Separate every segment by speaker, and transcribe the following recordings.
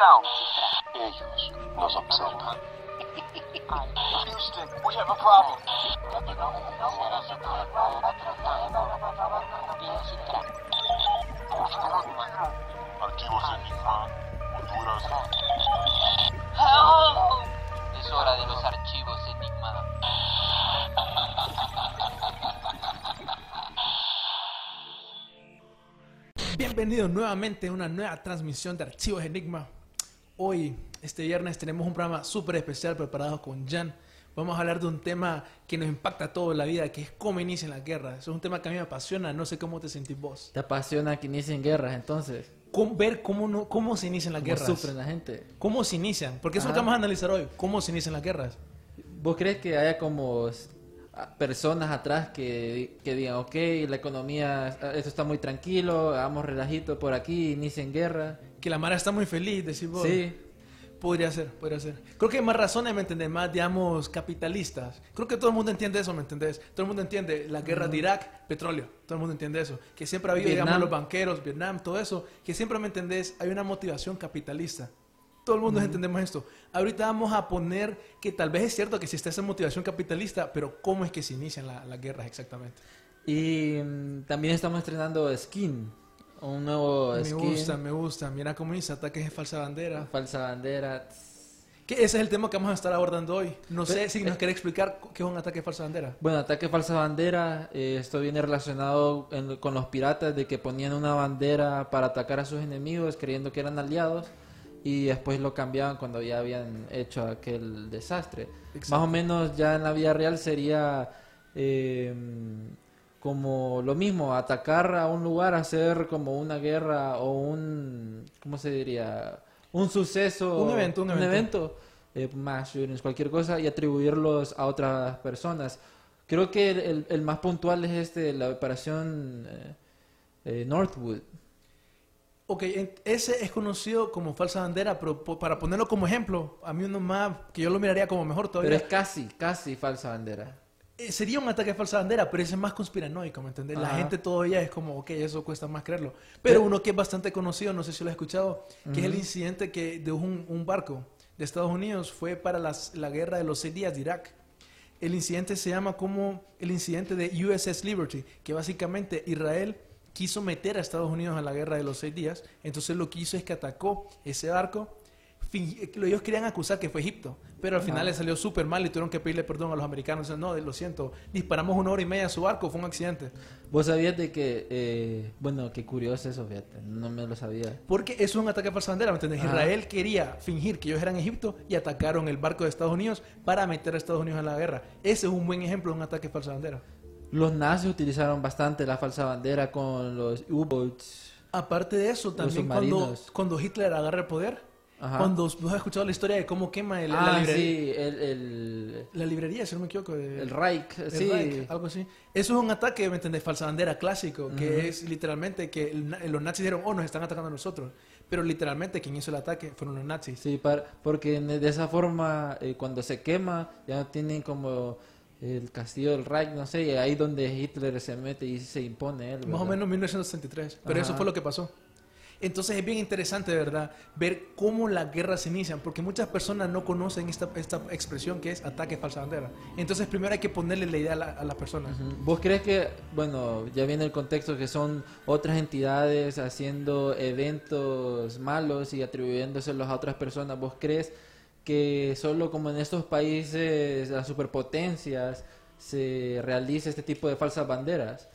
Speaker 1: Ellos nos observan.
Speaker 2: Houston, we have a problem.
Speaker 1: Archivos Enigma, Honduras.
Speaker 3: Help! Es hora de los archivos Enigma.
Speaker 4: Bienvenidos nuevamente a una nueva transmisión de Archivos Enigma. Hoy, este viernes, tenemos un programa súper especial preparado con Jan. Vamos a hablar de un tema que nos impacta toda la vida, que es cómo inician las guerras. Es un tema que a mí me apasiona, no sé cómo te sentís vos.
Speaker 5: ¿Te apasiona que inicien guerras entonces?
Speaker 4: Cómo- ver cómo, no- cómo se inician las
Speaker 5: ¿Cómo
Speaker 4: guerras.
Speaker 5: sufren la gente?
Speaker 4: ¿Cómo se inician? Porque eso es lo que
Speaker 5: Ajá.
Speaker 4: vamos a analizar hoy. ¿Cómo se inician las guerras?
Speaker 5: ¿Vos crees que haya como personas atrás que, que digan, ok, la economía, ah, esto está muy tranquilo, hagamos relajito por aquí, inicien guerra?
Speaker 4: Que la Mara está muy feliz, decís vos.
Speaker 5: Sí,
Speaker 4: Podría ser, podría ser. Creo que hay más razones, ¿me entendés? Más, digamos, capitalistas. Creo que todo el mundo entiende eso, ¿me entendés? Todo el mundo entiende la guerra de Irak, petróleo. Todo el mundo entiende eso. Que siempre ha habido, digamos,
Speaker 5: Vietnam.
Speaker 4: los banqueros, Vietnam, todo eso. Que siempre, ¿me entendés? Hay una motivación capitalista. Todo el mundo entendemos esto. Ahorita vamos a poner que tal vez es cierto que está esa motivación capitalista, pero ¿cómo es que se inician la- las guerras exactamente?
Speaker 5: y mm, también estamos estrenando Skin, un nuevo
Speaker 4: me
Speaker 5: skin,
Speaker 4: gusta, me gusta. Mira cómo dice ataques de falsa bandera.
Speaker 5: falsa bandera.
Speaker 4: Que ese es el tema que vamos a estar abordando hoy. No sé si nos quiere explicar qué es un ataque de falsa bandera.
Speaker 5: Bueno, ataque falsa bandera, eh, esto viene relacionado en- con los piratas de que ponían una bandera para atacar a sus enemigos creyendo que eran aliados y después lo cambiaban cuando ya habían hecho aquel desastre.
Speaker 4: Exacto.
Speaker 5: Más o menos ya en la vida real sería eh, como lo mismo, atacar a un lugar, hacer como una guerra o un, ¿cómo se diría? Un suceso,
Speaker 4: Un evento, un evento.
Speaker 5: evento, eh, shootings, cualquier cosa y atribuirlos a otras personas. Creo que el, el- el más puntual es este, la operación eh, eh, Northwood.
Speaker 4: Ok, ese es conocido como falsa bandera, pero para ponerlo como ejemplo, a mí uno más, que yo lo miraría como mejor
Speaker 5: Pero
Speaker 4: todavía,
Speaker 5: es casi, casi falsa bandera.
Speaker 4: Eh, sería un ataque falsa bandera, pero ese es más conspiranoico, ¿me entendés? La
Speaker 5: Ajá.
Speaker 4: gente todavía es como, ok, eso cuesta más creerlo. Pero uno que es bastante conocido, no sé si lo has escuchado, que es el incidente que de un, un barco de Estados Unidos fue para las- la guerra de los seis días de Irak. El incidente se llama como el incidente de USS Liberty, que básicamente Israel quiso meter a Estados Unidos a la guerra de los seis días, entonces lo que hizo es que atacó ese barco. Fin- Ellos querían acusar que fue Egipto, pero al final le salió súper mal y tuvieron que pedirle perdón a los americanos. Dicen, No, lo siento, disparamos una hora y media a su barco, fue un accidente.
Speaker 5: ¿Vos sabías de que, eh, bueno, qué curioso eso, fíjate, no me lo sabía.
Speaker 4: Porque eso es un ataque a falsa bandera, ¿me entiendes?
Speaker 5: Ajá.
Speaker 4: Israel quería fingir que ellos eran Egipto y atacaron el barco de Estados Unidos para meter a Estados Unidos en la guerra. Ese es un buen ejemplo de un ataque a falsa bandera.
Speaker 5: Los nazis utilizaron bastante la falsa bandera con los U-boats.
Speaker 4: Aparte de eso, también cuando, cuando Hitler agarra el poder,
Speaker 5: Ajá.
Speaker 4: cuando has escuchado la historia de cómo quema el- la,
Speaker 5: ah,
Speaker 4: librería,
Speaker 5: sí, el, el,
Speaker 4: la librería, si no me equivoco,
Speaker 5: el Reich,
Speaker 4: el
Speaker 5: sí.
Speaker 4: Reich, algo así. Eso es un ataque, ¿me entiendes? Falsa bandera clásico, que es literalmente que los nazis dijeron, oh, nos están atacando a nosotros. Pero literalmente quien hizo el ataque fueron los nazis.
Speaker 5: Sí, para, porque de esa forma, eh, cuando se quema, ya no tienen como el castillo del Reich, no sé, y ahí donde Hitler se mete y se impone él.
Speaker 4: Más o menos 1963. Pero eso fue lo que pasó. Entonces es bien interesante, de verdad, ver cómo las guerras se inician, porque muchas personas no conocen esta, esta expresión que es ataque falsa bandera. Entonces primero hay que ponerle la idea a, la- a las personas.
Speaker 5: ¿Vos crees que, bueno, ya viene el contexto que son otras entidades haciendo eventos malos y atribuyéndoselos a otras personas? ¿Vos crees que solo como en estos países, las superpotencias, se realiza este tipo de falsas banderas?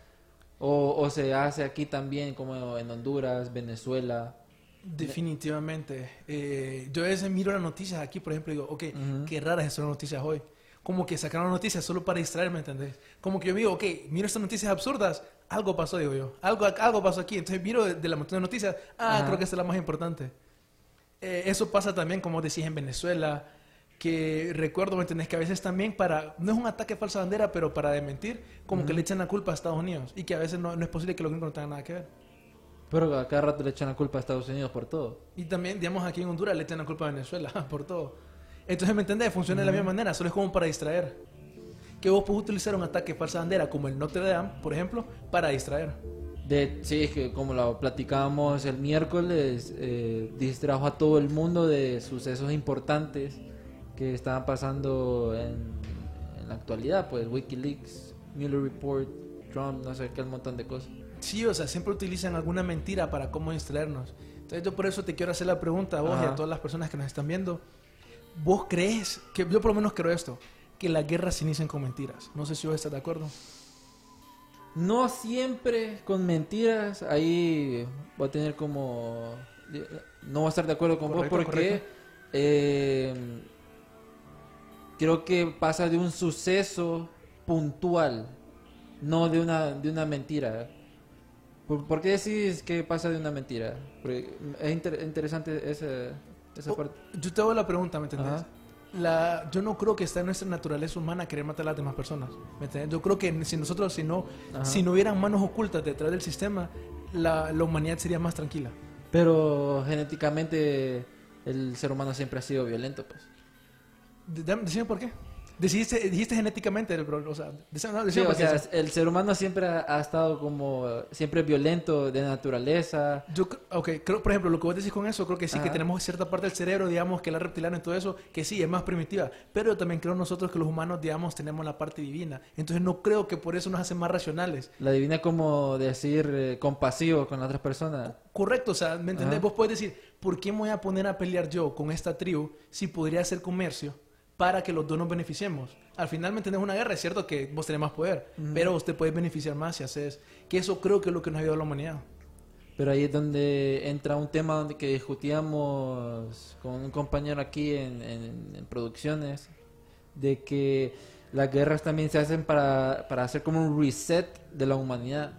Speaker 5: ¿O, o se hace aquí también como en Honduras, Venezuela?
Speaker 4: Definitivamente. Eh, yo a veces miro las noticias aquí, por ejemplo, y digo, ok, qué raras son las noticias hoy. Como que sacaron noticias solo para distraerme, ¿entendés? Como que yo digo, ok, miro estas noticias absurdas, algo pasó, digo yo. Algo, algo pasó aquí. Entonces miro de, de la montón de noticias, ah, creo que esta es la más importante. Eh, eso pasa también, como decís, en Venezuela, que recuerdo, ¿me entendés? Que a veces también para, no es un ataque a falsa bandera, pero para desmentir, como que le echan la culpa a Estados Unidos y que a veces no, no es posible que los gringos no tengan nada que ver.
Speaker 5: Pero a cada rato le echan la culpa a Estados Unidos por todo.
Speaker 4: Y también, digamos, aquí en Honduras le echan la culpa a Venezuela por todo. Entonces, ¿me entendés? Funciona de la misma manera, solo es como para distraer. Que vos puedes utilizar un ataque a falsa bandera, como el Notre Dame, por ejemplo, para distraer.
Speaker 5: De, sí, es que como lo platicábamos el miércoles, eh, distrajo a todo el mundo de sucesos importantes que estaban pasando en, en la actualidad, pues Wikileaks, Mueller Report, Trump, no sé qué, un montón de cosas.
Speaker 4: Sí, o sea, siempre utilizan alguna mentira para cómo distraernos. Entonces yo por eso te quiero hacer la pregunta a vos y a
Speaker 5: Ajá.
Speaker 4: todas las personas que nos están viendo. ¿Vos crees, que yo por lo menos creo esto, que las guerras se inician con mentiras? No sé si vos estás de acuerdo.
Speaker 5: No siempre con mentiras, ahí voy a tener como... No voy a estar de acuerdo con
Speaker 4: Correcto,
Speaker 5: vos porque eh, creo que pasa de un suceso puntual, no de una, de una mentira. ¿Por, por qué decís que pasa de una mentira? Porque es inter- interesante esa, esa
Speaker 4: Oh,
Speaker 5: parte.
Speaker 4: Yo te hago la pregunta, ¿me entendés?
Speaker 5: Ajá.
Speaker 4: La, yo no creo que está en nuestra naturaleza humana querer matar a las demás personas. ¿me entendés? Yo creo que si nosotros, si no,
Speaker 5: Ajá.
Speaker 4: si no hubieran manos ocultas detrás del sistema, la, la humanidad sería más tranquila.
Speaker 5: Pero genéticamente el ser humano siempre ha sido violento, pues.
Speaker 4: Decime por qué. Dijiste, dijiste genéticamente, bro, o sea, no,
Speaker 5: Sí, o sea, el ser humano siempre ha, ha estado como siempre violento de naturaleza.
Speaker 4: Yo, ok, creo, por ejemplo, lo que vos decís con eso, creo que sí, que
Speaker 5: Ajá.
Speaker 4: tenemos cierta parte del cerebro, digamos, que la reptiliana y todo eso, que sí, es más primitiva. Pero yo también creo nosotros que los humanos, digamos, tenemos la parte divina. Entonces no creo que por eso nos hacen más racionales.
Speaker 5: La divina como decir eh, compasivo con las otras personas.
Speaker 4: Correcto, o sea, ¿me entendés?
Speaker 5: Ajá.
Speaker 4: Vos puedes decir, ¿por qué me voy a poner a pelear yo con esta tribu si podría hacer comercio para que los dos nos beneficiemos? Al final, ¿me entendés? Una guerra, es cierto que vos tenés más poder, pero usted puede beneficiar más si haces... Que eso creo que es lo que nos ha ayudado a la humanidad.
Speaker 5: Pero ahí es donde entra un tema donde que discutíamos con un compañero aquí en, en- en producciones, de que las guerras también se hacen para, para hacer como un reset de la humanidad,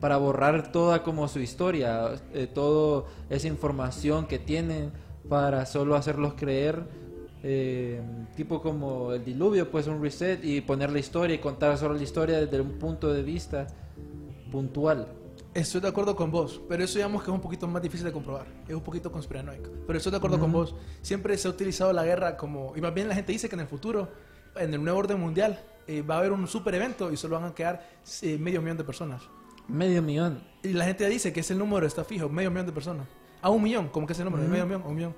Speaker 5: para borrar toda como su historia, eh, toda esa información que tienen, para solo hacerlos creer, eh, tipo como el diluvio, pues un reset y poner la historia y contar solo la historia desde un punto de vista puntual.
Speaker 4: Estoy de acuerdo con vos, pero eso digamos que es un poquito más difícil de comprobar. Es un poquito conspiranoico. Pero estoy de acuerdo con vos. Siempre se ha utilizado la guerra como... Y más bien la gente dice que en el futuro, en el nuevo orden mundial, eh, va a haber un super evento y solo van a quedar eh, medio millón de personas.
Speaker 5: Medio millón.
Speaker 4: Y la gente dice que ese número está fijo, medio millón de personas. A un millón, como que es el número, de medio millón, un millón.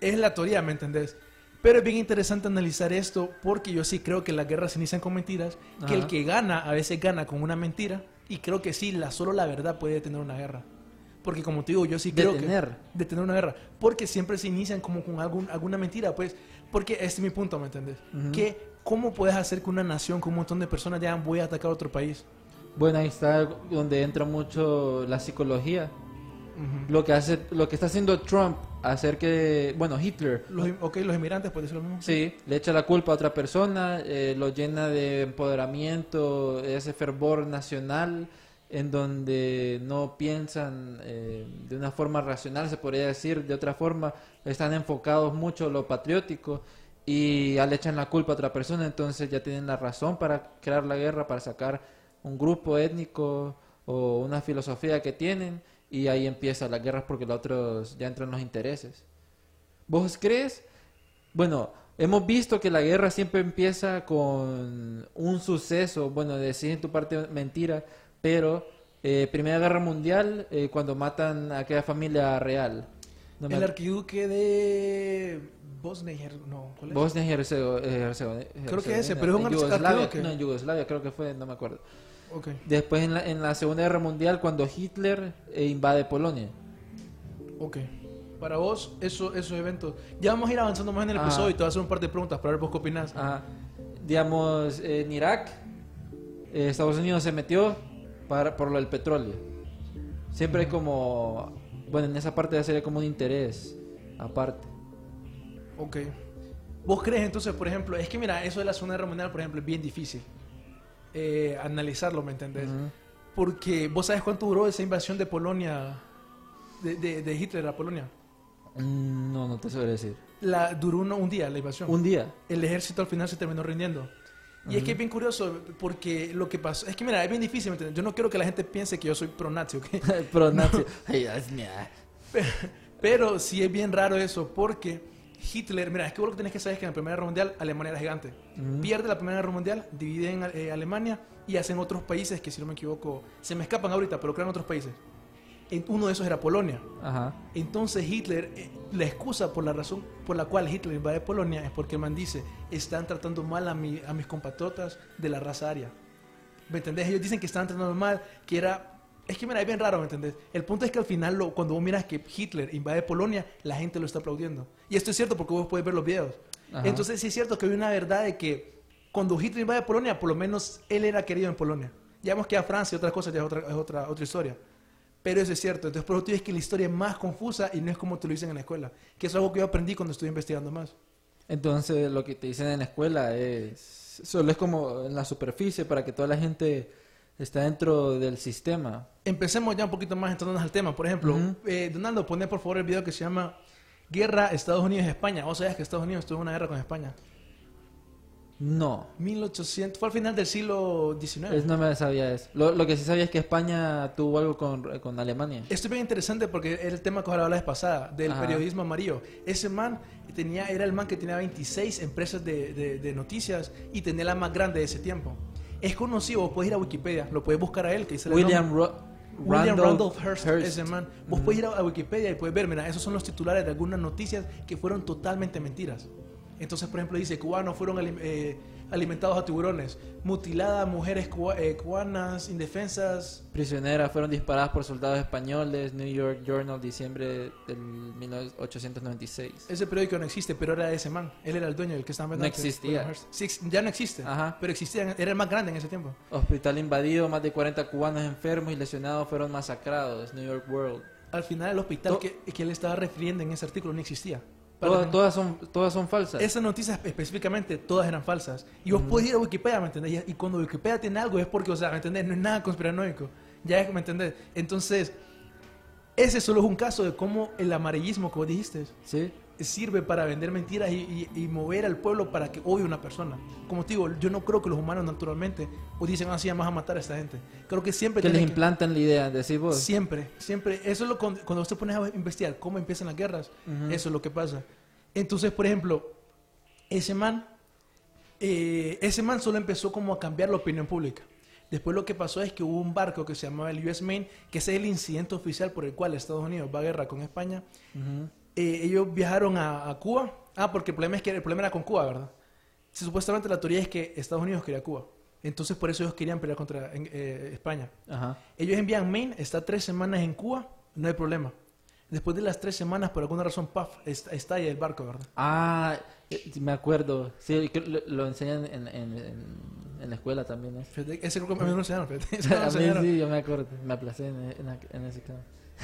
Speaker 4: Es la teoría, ¿me entendés? Pero es bien interesante analizar esto porque yo sí creo que las guerras se inician con mentiras, que el que gana a veces gana con una mentira y creo que sí, la, solo la verdad puede detener una guerra. Porque como te digo, yo sí creo
Speaker 5: Detener.
Speaker 4: que... Detener una guerra. Porque siempre se inician como con algún, alguna mentira, pues... Porque este es mi punto, ¿me entendés?
Speaker 5: Ujú.
Speaker 4: Que ¿cómo puedes hacer que una nación con un montón de personas digan voy a atacar a otro país?
Speaker 5: Bueno, ahí está donde entra mucho la psicología. Lo que hace, lo que está haciendo Trump, hacer que, bueno, Hitler,
Speaker 4: Los, ok, los inmigrantes, puede decirlo mismo.
Speaker 5: sí, le echa la culpa a otra persona, eh, lo llena de empoderamiento, ese fervor nacional, en donde no piensan eh, de una forma racional, se podría decir, de otra forma, están enfocados mucho en lo patriótico y ya le echan la culpa a otra persona, entonces ya tienen la razón para crear la guerra, para sacar un grupo étnico o una filosofía que tienen y ahí empiezan las guerras porque los otros ya entran los intereses. ¿Vos crees? Bueno, hemos visto que la guerra siempre empieza con un suceso, bueno, decís en tu parte mentira, pero eh, Primera Guerra Mundial, eh, cuando matan a aquella familia real. No me
Speaker 4: el arquiduque de Bosnia y Her- no, ¿cuál es?
Speaker 5: Bosnia y Hercego- eh,
Speaker 4: Creo que ese,
Speaker 5: Herzegovina.
Speaker 4: pero es un
Speaker 5: Yugoslavia,
Speaker 4: archiduque.
Speaker 5: no, en Yugoslavia creo que fue, no me acuerdo.
Speaker 4: Ok.
Speaker 5: Después en la, en la Segunda Guerra Mundial, cuando Hitler eh, invade Polonia.
Speaker 4: Ok. Para vos, eso, esos eventos. Ya vamos a ir avanzando más en el
Speaker 5: Ajá.
Speaker 4: episodio y te voy a hacer un par de preguntas para ver vos qué opinás.
Speaker 5: Ajá. Digamos, en Irak, eh, Estados Unidos se metió para, por lo del petróleo. Siempre hay como, bueno, en esa parte sería como un interés aparte.
Speaker 4: Ok. ¿Vos crees entonces, por ejemplo, es que mira, eso de la Guerra Mundial, por ejemplo, es bien difícil eh, analizarlo, ¿me entendés?
Speaker 5: Ujú.
Speaker 4: Porque vos sabes cuánto duró esa invasión de Polonia, de, de- de Hitler a Polonia.
Speaker 5: Mm, No, no te sabré decir.
Speaker 4: La, duró uno- un día la invasión.
Speaker 5: Un día.
Speaker 4: el ejército al final se terminó rindiendo. Y es que es bien curioso porque lo que pasó, es que mira, es bien difícil, ¿me entiendes? Yo no quiero que la gente piense que yo soy pro-nazi, ¿ok?
Speaker 5: Pro nazi. Ay, es mía.
Speaker 4: Pero sí es bien raro eso porque Hitler, mira, es que vos lo que tenés que saber es que en la Primera Guerra Mundial Alemania era gigante. Pierde la Primera Guerra Mundial, dividen eh, Alemania y hacen otros países que si no me equivoco, se me escapan ahorita, pero crean otros países. En- Uno de esos era Polonia.
Speaker 5: Ajá.
Speaker 4: Entonces Hitler, eh, la excusa por la razón por la cual Hitler invade Polonia es porque el man dice, están tratando mal a, mi- a mis compatriotas de la raza aria. ¿Me entendés? Ellos dicen que están tratando mal, que era... Es que mira, es bien raro, ¿me entendés? El punto es que al final, lo- cuando vos miras que Hitler invade Polonia, la gente lo está aplaudiendo. Y esto es cierto porque vos puedes ver los videos.
Speaker 5: Ajá.
Speaker 4: Entonces sí es cierto que hay una verdad de que cuando Hitler invade Polonia, por lo menos él era querido en Polonia. Ya vemos que a Francia y otras cosas ya es otra, es otra, otra historia. Pero eso es cierto. Entonces, por eso ves que la historia es más confusa y no es como te lo dicen en la escuela. Que es algo que yo aprendí cuando estuve investigando más.
Speaker 5: Entonces lo que te dicen en la escuela es solo es como en la superficie para que toda la gente está dentro del sistema.
Speaker 4: Empecemos ya un poquito más entrándonos al tema. Por ejemplo,
Speaker 5: Ujú.
Speaker 4: eh, Donaldo, pone por favor el video que se llama Guerra Estados Unidos-España. Vos sabías que Estados Unidos tuvo una guerra con España.
Speaker 5: No,
Speaker 4: 1800, fue al final del siglo XIX.
Speaker 5: es, no me sabía eso. Lo, lo que sí sabía es que España tuvo algo con, con Alemania.
Speaker 4: Esto es bien interesante porque era el tema que hablaba la vez pasada, del
Speaker 5: Ajá.
Speaker 4: periodismo amarillo. Ese man tenía, era el man que tenía 26 empresas de, de- de noticias y tenía la más grande de ese tiempo. Es conocido, vos puedes ir a Wikipedia, lo puedes buscar a él, que dice
Speaker 5: William,
Speaker 4: William
Speaker 5: Randolph,
Speaker 4: Randolph Hearst,
Speaker 5: Hearst.
Speaker 4: ese man. Vos puedes ir a Wikipedia y puedes ver, mira, esos son los titulares de algunas noticias que fueron totalmente mentiras. Entonces, por ejemplo, dice, cubanos fueron eh, alimentados a tiburones, mutiladas mujeres eh, cubanas indefensas,
Speaker 5: Prisioneras fueron disparadas por soldados españoles. New York Journal, diciembre del 1896.
Speaker 4: Ese periódico no existe, pero era ese man. Él era el dueño del que estaba
Speaker 5: No existía.
Speaker 4: Sí, ya no existe.
Speaker 5: Ajá.
Speaker 4: Pero existía, era el más grande en ese tiempo.
Speaker 5: Hospital invadido, más de 40 cubanos enfermos y lesionados fueron masacrados. New York World.
Speaker 4: Al final, el hospital que, que él estaba refiriendo en ese artículo no existía.
Speaker 5: Todas, todas son, todas son falsas.
Speaker 4: Esas noticias específicamente, todas eran falsas. Y vos podés ir a Wikipedia, ¿me entendés? Y- cuando Wikipedia tiene algo es porque, o sea, ¿me entendés? No es nada conspiranoico. Ya es, ¿me entendés? Entonces, ese solo es un caso de cómo el amarillismo, como dijiste,
Speaker 5: ¿Sí?
Speaker 4: Sirve para vender mentiras y, y- y mover al pueblo para que odie a una persona. Como te digo, yo no creo que los humanos naturalmente o dicen así, vamos a matar a esta gente. Creo que siempre
Speaker 5: Que les implantan la idea, decís vos.
Speaker 4: Siempre, siempre. Eso es lo cuando, cuando usted pones a investigar cómo empiezan las guerras,
Speaker 5: Ujú.
Speaker 4: eso es lo que pasa. Entonces, por ejemplo, ese man, eh, ese man solo empezó como a cambiar la opinión pública. Después lo que pasó es que hubo un barco que se llamaba el US Maine, que ese es el incidente oficial por el cual Estados Unidos va a guerra con España.
Speaker 5: Ujú.
Speaker 4: Eh, ellos viajaron a, a Cuba. Ah, porque el problema es que el problema era con Cuba, ¿verdad? Sí, supuestamente la teoría es que Estados Unidos quería Cuba. Entonces por eso ellos querían pelear contra eh, España.
Speaker 5: Ajá.
Speaker 4: Ellos envían Maine, está tres semanas en Cuba, no hay problema. Después de las tres semanas, por alguna razón, paf, est- estalla el barco, ¿verdad?
Speaker 5: Ah, eh, me acuerdo. Sí, lo, lo enseñan en, en, en- la escuela también. ¿eh?
Speaker 4: Fíjate, Ese creo que a mí enseñaron,
Speaker 5: A mí sí, yo me acuerdo. Me aplacé en, en ese caso.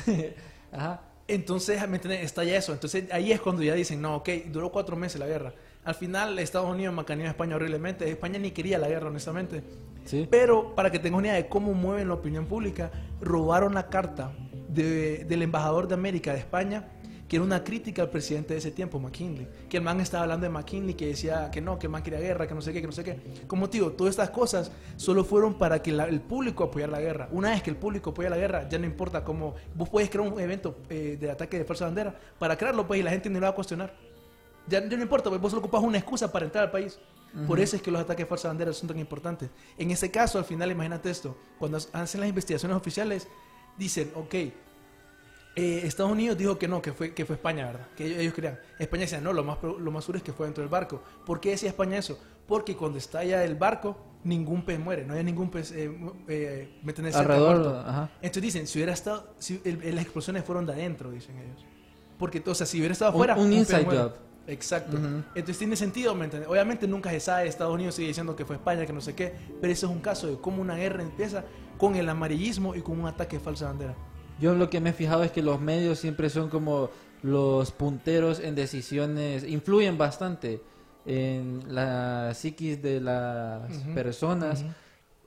Speaker 5: Ajá.
Speaker 4: Entonces, ¿me entiendes? Estalla eso. Entonces, ahí es cuando ya dicen, no, ok, duró cuatro meses la guerra. Al final, Estados Unidos macaneó a España horriblemente. España ni quería la guerra, honestamente.
Speaker 5: Sí.
Speaker 4: Pero, para que tengas una idea de cómo mueven la opinión pública, robaron la carta de- del embajador de América de España, que era una crítica al presidente de ese tiempo, McKinley. Que el man estaba hablando de McKinley, que decía que no, que el man quería guerra, que no sé qué, que no sé qué. Como te digo, todas estas cosas solo fueron para que la- el público apoyara la guerra. Una vez que el público apoya la guerra, ya no importa cómo. Vos puedes crear un evento eh, de ataque de falsa bandera. Para crearlo, pues, y la gente no lo va a cuestionar. Ya, ya no importa, pues, vos solo ocupas una excusa para entrar al país. Por eso es que los ataques de falsa bandera son tan importantes. En ese caso, al final, imagínate esto: cuando hacen las investigaciones oficiales, dicen, ok, eh, Estados Unidos dijo que no, que fue, que fue España, ¿verdad? Que ellos, ellos creían. España decía, no, lo más, lo más seguro es que fue dentro del barco. ¿Por qué decía España eso? Porque cuando estalla el barco, ningún pez muere, no hay ningún pez, eh, eh, ¿me? Cerca
Speaker 5: Alrededor, ajá.
Speaker 4: Entonces dicen, si hubiera estado, si el- las explosiones fueron de adentro, dicen ellos. Porque, o sea, si hubiera estado
Speaker 5: Un-
Speaker 4: afuera,
Speaker 5: un
Speaker 4: pez
Speaker 5: inside
Speaker 4: muere.
Speaker 5: job.
Speaker 4: Exacto.
Speaker 5: Ujú.
Speaker 4: Entonces tiene sentido, ¿me entiendes? Obviamente nunca se sabe, Estados Unidos sigue diciendo que fue España, que no sé qué, pero eso es un caso de cómo una guerra empieza con el amarillismo y con un ataque de falsa bandera.
Speaker 5: Yo lo que me he fijado es que los medios siempre son como los punteros en decisiones, influyen bastante en la psiquis de las personas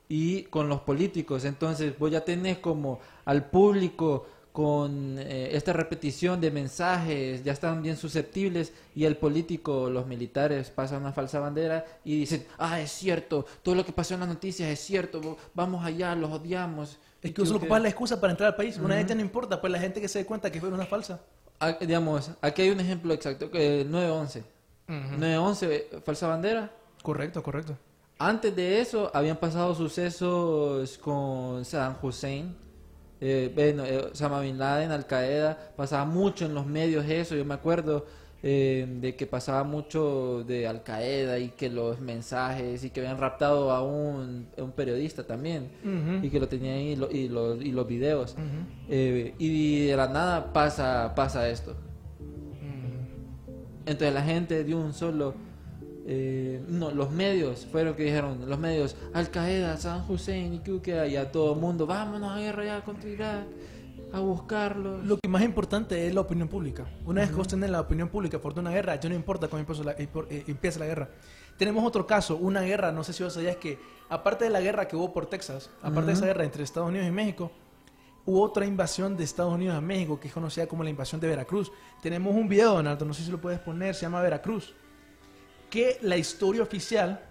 Speaker 5: y con los políticos. Entonces, vos ya tenés como al público con eh, esta repetición de mensajes, ya están bien susceptibles y el político, los militares pasan una falsa bandera y dicen, ah, es cierto, todo lo que pasó en las noticias es cierto, vamos allá, los odiamos.
Speaker 4: Es que uno
Speaker 5: que-
Speaker 4: ocupa la excusa para entrar al país. Una gente no importa, pues la gente que se dé cuenta que fue una falsa.
Speaker 5: Ah, digamos, aquí hay un ejemplo exacto, que el 9-11. 9-11, eh, falsa bandera.
Speaker 4: Correcto, correcto.
Speaker 5: Antes de eso habían pasado sucesos con Saddam Hussein, eh, bueno, eh, Osama Bin Laden, Al Qaeda, pasaba mucho en los medios eso, yo me acuerdo eh, de que pasaba mucho de Al Qaeda y que los mensajes y que habían raptado a un, a un periodista también y que lo tenían ahí lo- y, los, y los videos. Eh, y de la nada pasa, pasa esto. Entonces la gente de un solo... eh, no, los medios fueron que dijeron, los medios, Al Qaeda, Saddam Hussein y Kuka, y a todo el mundo, vámonos a guerra ya contra Irak, a buscarlos.
Speaker 4: Lo que más importante es la opinión pública. Una vez que vos tenés la opinión pública por una guerra, ya no importa cómo empieza la, eh, eh, empieza la guerra. Tenemos otro caso, una guerra, no sé si vos sabías que, aparte de la guerra que hubo por Texas, aparte de esa guerra entre Estados Unidos y México, hubo otra invasión de Estados Unidos a México que es conocida como la invasión de Veracruz. Tenemos un video, Donato, no sé si lo puedes poner, se llama Veracruz. Que la historia oficial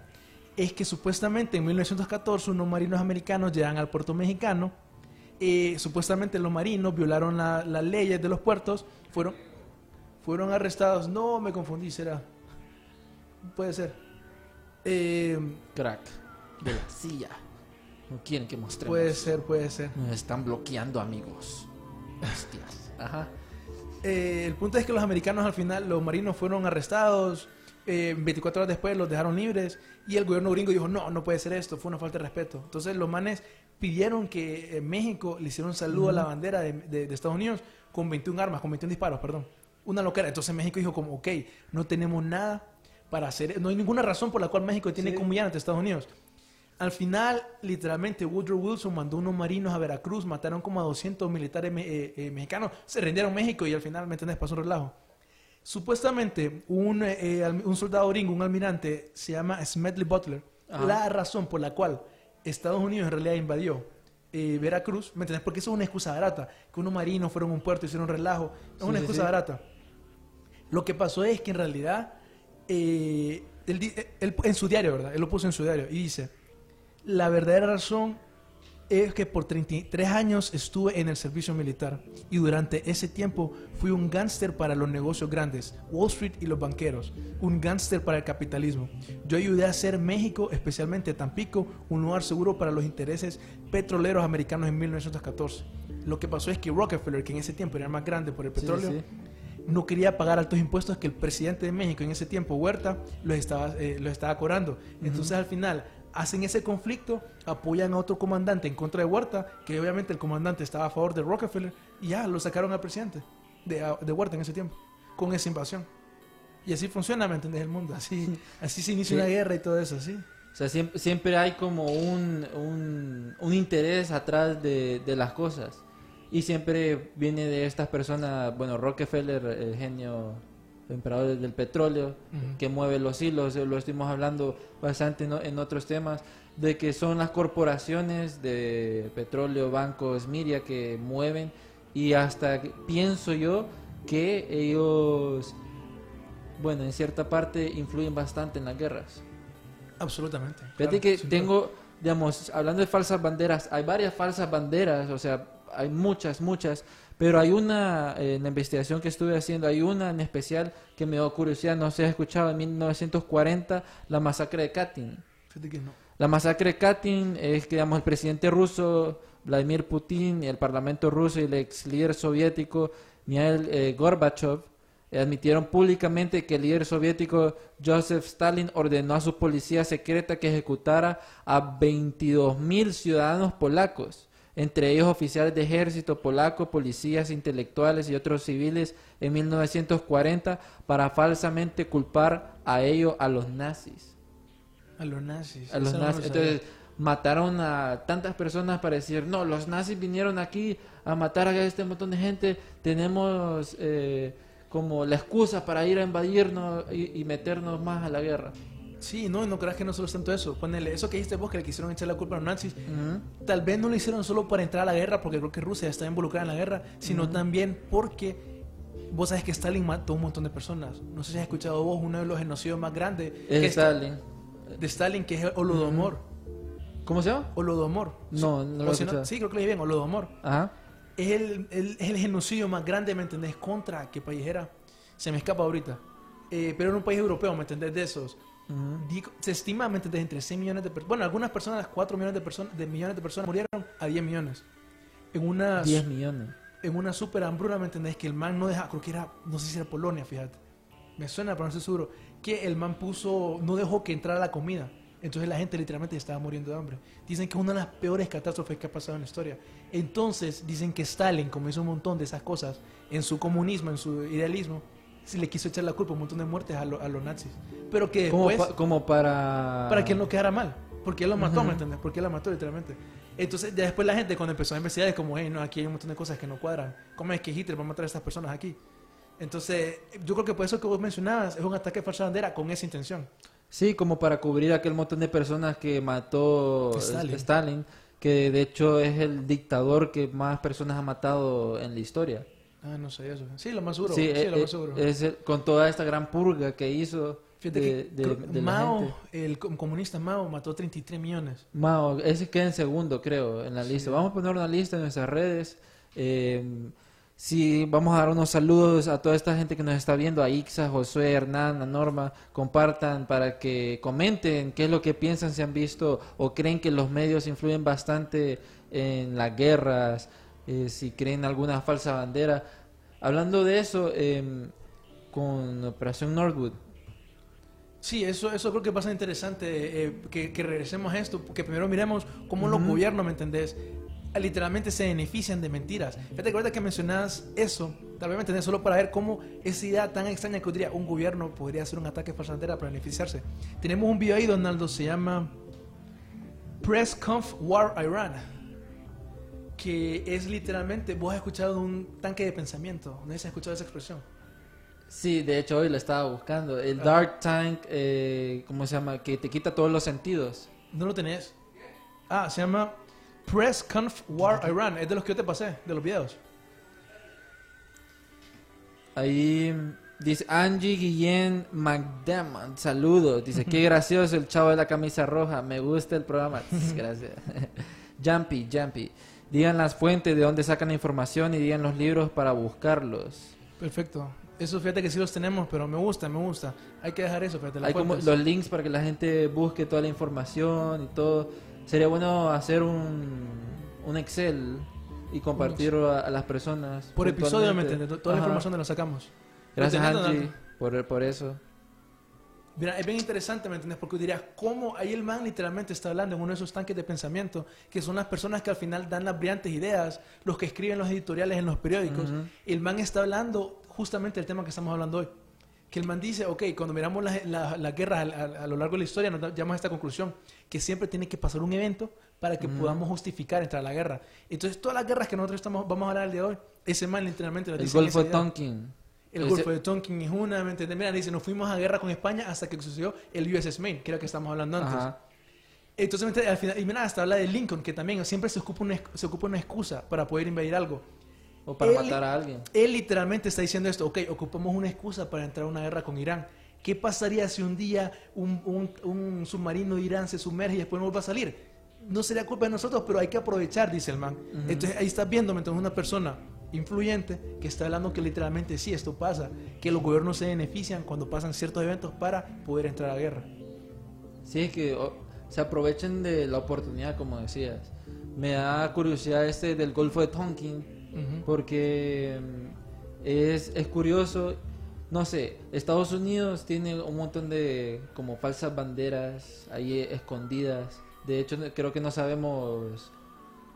Speaker 4: es que supuestamente en 1914 unos marinos americanos llegan al puerto mexicano. Eh, supuestamente los marinos violaron la- las leyes de los puertos, fueron, fueron arrestados. No, me confundí, será. Puede ser. Eh,
Speaker 5: Crack de la silla. No quieren que mostremos.
Speaker 4: puede ser, puede ser.
Speaker 5: Nos están bloqueando, amigos. Hostias. Ajá.
Speaker 4: Eh, el punto es que los americanos al final, los marinos fueron arrestados, eh, 24 horas después los dejaron libres y el gobierno gringo dijo, no, no puede ser esto, fue una falta de respeto. Entonces los manes pidieron que en México le hicieran un saludo a la bandera de, de- de Estados Unidos con 21 armas, con 21 disparos, perdón. Una locura. Entonces México dijo como, ok, no tenemos nada para hacer, no hay ninguna razón por la cual México tiene que humillar ante Estados Unidos. Al final, literalmente, Woodrow Wilson mandó unos marinos a Veracruz, mataron como a 200 militares me- eh, eh, mexicanos, se rindieron México y al final, ¿me entendés? Pasó un relajo. Supuestamente, un, eh, alm- un soldado gringo, un almirante, se llama Smedley Butler.
Speaker 5: Ajá.
Speaker 4: La razón por la cual Estados Unidos en realidad invadió eh, Veracruz, ¿me entendés? Porque eso es una excusa barata. Que unos marinos fueron a un puerto y hicieron un relajo. Es
Speaker 5: Sí,
Speaker 4: una excusa
Speaker 5: sí.
Speaker 4: barata. Lo que pasó es que en realidad, eh, él di- él- en su diario, ¿verdad? Él lo puso en su diario y dice, la verdadera razón es que por 33 años estuve en el servicio militar y durante ese tiempo fui un gángster para los negocios grandes, Wall Street y los banqueros, un gángster para el capitalismo. Yo ayudé a hacer México, especialmente Tampico, un lugar seguro para los intereses petroleros americanos en 1914. Lo que pasó es que Rockefeller, que en ese tiempo era el más grande por el petróleo,
Speaker 5: sí.
Speaker 4: no quería pagar altos impuestos que el presidente de México en ese tiempo, Huerta, los estaba, eh, los estaba cobrando. Entonces al final hacen ese conflicto, apoyan a otro comandante en contra de Huerta, que obviamente el comandante estaba a favor de Rockefeller, y ya lo sacaron al presidente de, de Huerta en ese tiempo, con esa invasión. Y así funciona, ¿me entendés? El mundo. Así, así se inicia
Speaker 5: Sí.
Speaker 4: una guerra y todo eso, sí.
Speaker 5: O sea, siempre, siempre hay como un, un, un interés atrás de, de las cosas. Y siempre viene de estas personas, bueno, Rockefeller, el genio emperador del petróleo,
Speaker 4: Ujú.
Speaker 5: que mueve los hilos, eh, lo estuvimos hablando bastante en, o- en otros temas, de que son las corporaciones de petróleo, bancos, Miria, que mueven, y hasta pienso yo que ellos, bueno, en cierta parte influyen bastante en las guerras.
Speaker 4: Absolutamente.
Speaker 5: Fíjate
Speaker 4: claro,
Speaker 5: que tengo, digamos, hablando de falsas banderas, hay varias falsas banderas, o sea, hay muchas, muchas, pero hay una, eh, en la investigación que estuve haciendo, hay una en especial que me dio curiosidad, no sé si has escuchado, en 1940, la masacre de Katyn.
Speaker 4: que no.
Speaker 5: La masacre de Katyn es que, digamos, el presidente ruso, Vladimir Putin, y el parlamento ruso y el ex líder soviético, Mikhail eh, Gorbachev, admitieron públicamente que el líder soviético Joseph Stalin ordenó a su policía secreta que ejecutara a 22.000 ciudadanos polacos, entre ellos oficiales de ejército polaco, policías, intelectuales y otros civiles en 1940 para falsamente culpar a ello a los nazis
Speaker 4: A los nazis.
Speaker 5: a los
Speaker 4: no
Speaker 5: nazis. Entonces mataron a tantas personas para decir, no, los nazis vinieron aquí a matar a este montón de gente, tenemos eh, como la excusa para ir a invadirnos y, y meternos más a la guerra.
Speaker 4: Sí, no, no creas que no solo es tanto eso. Ponele, eso que dijiste vos, que le quisieron echar la culpa a los nazis,
Speaker 5: Ujú.
Speaker 4: tal vez no lo hicieron solo para entrar a la guerra, porque creo que Rusia está involucrada en la guerra, sino también porque vos sabes que Stalin mató a un montón de personas. No sé si has escuchado vos uno de los genocidios más grandes
Speaker 5: Es
Speaker 4: que
Speaker 5: Stalin.
Speaker 4: de Stalin, que es Holodomor.
Speaker 5: ¿Cómo se llama?
Speaker 4: Holodomor.
Speaker 5: No, no lo he
Speaker 4: si
Speaker 5: escuchado.
Speaker 4: Sí, creo que lo dije bien, Holodomor.
Speaker 5: Ajá.
Speaker 4: Es el, el- el genocidio más grande, ¿me entendés? Contra qué país era. Se me escapa ahorita. Eh, pero era un país europeo, ¿me entendés? De esos. Digo, se estima, ¿me entendés? Entre 6 millones de personas. Bueno, algunas personas, 4 millones de, personas de millones de personas murieron a 10 millones. En una,
Speaker 5: 10 millones.
Speaker 4: en una super hambruna, ¿me entendés? Que el man no deja, creo que era, no sé si era Polonia, fíjate. Me suena, pero no estoy seguro. Que el man puso, no dejó que entrara la comida. Entonces la gente literalmente estaba muriendo de hambre. Dicen que es una de las peores catástrofes que ha pasado en la historia. Entonces dicen que Stalin, como hizo un montón de esas cosas en su comunismo, en su idealismo, se le quiso echar la culpa a un montón de muertes a, lo- a los nazis. Pero que
Speaker 5: Como,
Speaker 4: después
Speaker 5: pa- como para...
Speaker 4: para que él no quedara mal. Porque él lo mató. ¿me entiendes? Porque él la mató literalmente. Entonces, ya después la gente cuando empezó a investigar es como, hey, no, aquí hay un montón de cosas que no cuadran. ¿Cómo es que Hitler va a matar a estas personas aquí? Entonces, yo creo que por eso que vos mencionabas es un ataque de falsa bandera con esa intención.
Speaker 5: Sí, como para cubrir aquel montón de personas que mató
Speaker 4: Stalin.
Speaker 5: Stalin. que de hecho es el dictador que más personas ha matado en la historia.
Speaker 4: Ah, no sé eso. Sí, lo más seguro.
Speaker 5: Sí,
Speaker 4: Sí,
Speaker 5: eh,
Speaker 4: lo
Speaker 5: eh,
Speaker 4: más seguro.
Speaker 5: es el- con toda esta gran purga que hizo
Speaker 4: Fíjate
Speaker 5: de,
Speaker 4: que
Speaker 5: de- la
Speaker 4: Mao,
Speaker 5: gente.
Speaker 4: el com- comunista Mao, mató 33 millones.
Speaker 5: Mao, ese queda en segundo, creo, en la lista. Vamos a poner una lista en nuestras redes. Eh, sí, vamos a dar unos saludos a toda esta gente que nos está viendo, a Ixa, Josué, Hernán, a Norma. Compartan para que comenten qué es lo que piensan, si han visto o creen que los medios influyen bastante en las guerras, eh, si creen alguna falsa bandera. Hablando de eso, em, con Operación Northwood,
Speaker 4: Sí, eso, eso creo que va a ser interesante eh, que, que regresemos a esto, que primero miremos cómo los gobiernos, ¿me entendés? Literalmente se benefician de mentiras. Fíjate que ahorita que mencionas eso, tal vez me entendés solo para ver cómo esa idea tan extraña que diría un gobierno podría hacer un ataque falsa bandera para beneficiarse. Tenemos un video ahí, Donaldo, se llama Press Conf War Iran, que es literalmente, vos has escuchado un tanque de pensamiento, ¿no has escuchado esa expresión?
Speaker 5: Sí, de hecho hoy lo estaba buscando. El Dark Tank, eh, ¿cómo se llama? Que te quita todos los sentidos.
Speaker 4: No lo tenés. Ah, se llama Press Conf War Iran. Es de los que yo te pasé, de los videos.
Speaker 5: Ahí dice Angie Guillén McDermott, saludos. Dice, qué gracioso el chavo de la camisa roja. Me gusta el programa. Gracias. Jumpy, Jumpy. Digan las fuentes de dónde sacan la información y digan los libros para buscarlos.
Speaker 4: Perfecto. Eso fíjate que sí los tenemos, pero me gusta, me gusta. Hay que dejar eso, fíjate.
Speaker 5: Hay como los links para que la gente busque toda la información y todo. Sería bueno hacer un, un Excel y compartirlo a, a las personas.
Speaker 4: Por episodio, ¿me entiendes? Toda la
Speaker 5: Ajá.
Speaker 4: información te la sacamos.
Speaker 5: Gracias,
Speaker 4: ¿Lo tenés,
Speaker 5: Angie, por, por eso.
Speaker 4: Mira, es bien interesante, ¿me entiendes? Porque dirías, ¿cómo ahí el man literalmente está hablando en uno de esos tanques de pensamiento, que son las personas que al final dan las brillantes ideas, los que escriben los editoriales en los periódicos?
Speaker 5: Ujú.
Speaker 4: El man está hablando justamente del tema que estamos hablando hoy. Que el man dice, ok, cuando miramos las la, las guerras a, a- a lo largo de la historia, nos llegamos a esta conclusión, que siempre tiene que pasar un evento para que podamos justificar entrar a la guerra. Entonces, todas las guerras que nosotros estamos, vamos a hablar el día de hoy, ese man literalmente
Speaker 5: El
Speaker 4: dice
Speaker 5: Golfo de
Speaker 4: idea.
Speaker 5: Tonkin.
Speaker 4: El
Speaker 5: Ese-
Speaker 4: Golfo de Tonkin es una, ¿me entiendes? Mira, dice, nos fuimos a guerra con España hasta que sucedió el USS Maine, que era lo que estamos hablando antes.
Speaker 5: Ajá.
Speaker 4: Entonces, al final, y mira, hasta habla de Lincoln, que también siempre se ocupa una, se ocupa una excusa para poder invadir algo.
Speaker 5: O para
Speaker 4: Él-
Speaker 5: matar a alguien.
Speaker 4: Él literalmente está diciendo esto, ok, ocupamos una excusa para entrar a una guerra con Irán. ¿Qué pasaría si un día un, un- un submarino de Irán se sumerge y después no vuelve a salir? No sería culpa de nosotros, pero hay que aprovechar, dice el man. Entonces ahí estás viendo, entonces una persona influyente que está hablando que literalmente sí, esto pasa, que los gobiernos se benefician cuando pasan ciertos eventos para poder entrar a guerra.
Speaker 5: Sí, es que o- se aprovechen de la oportunidad, como decías. Me da curiosidad este del Golfo de Tonkin, porque mm, es, es curioso. No sé, Estados Unidos tiene un montón de como falsas banderas ahí escondidas. De hecho, creo que no sabemos.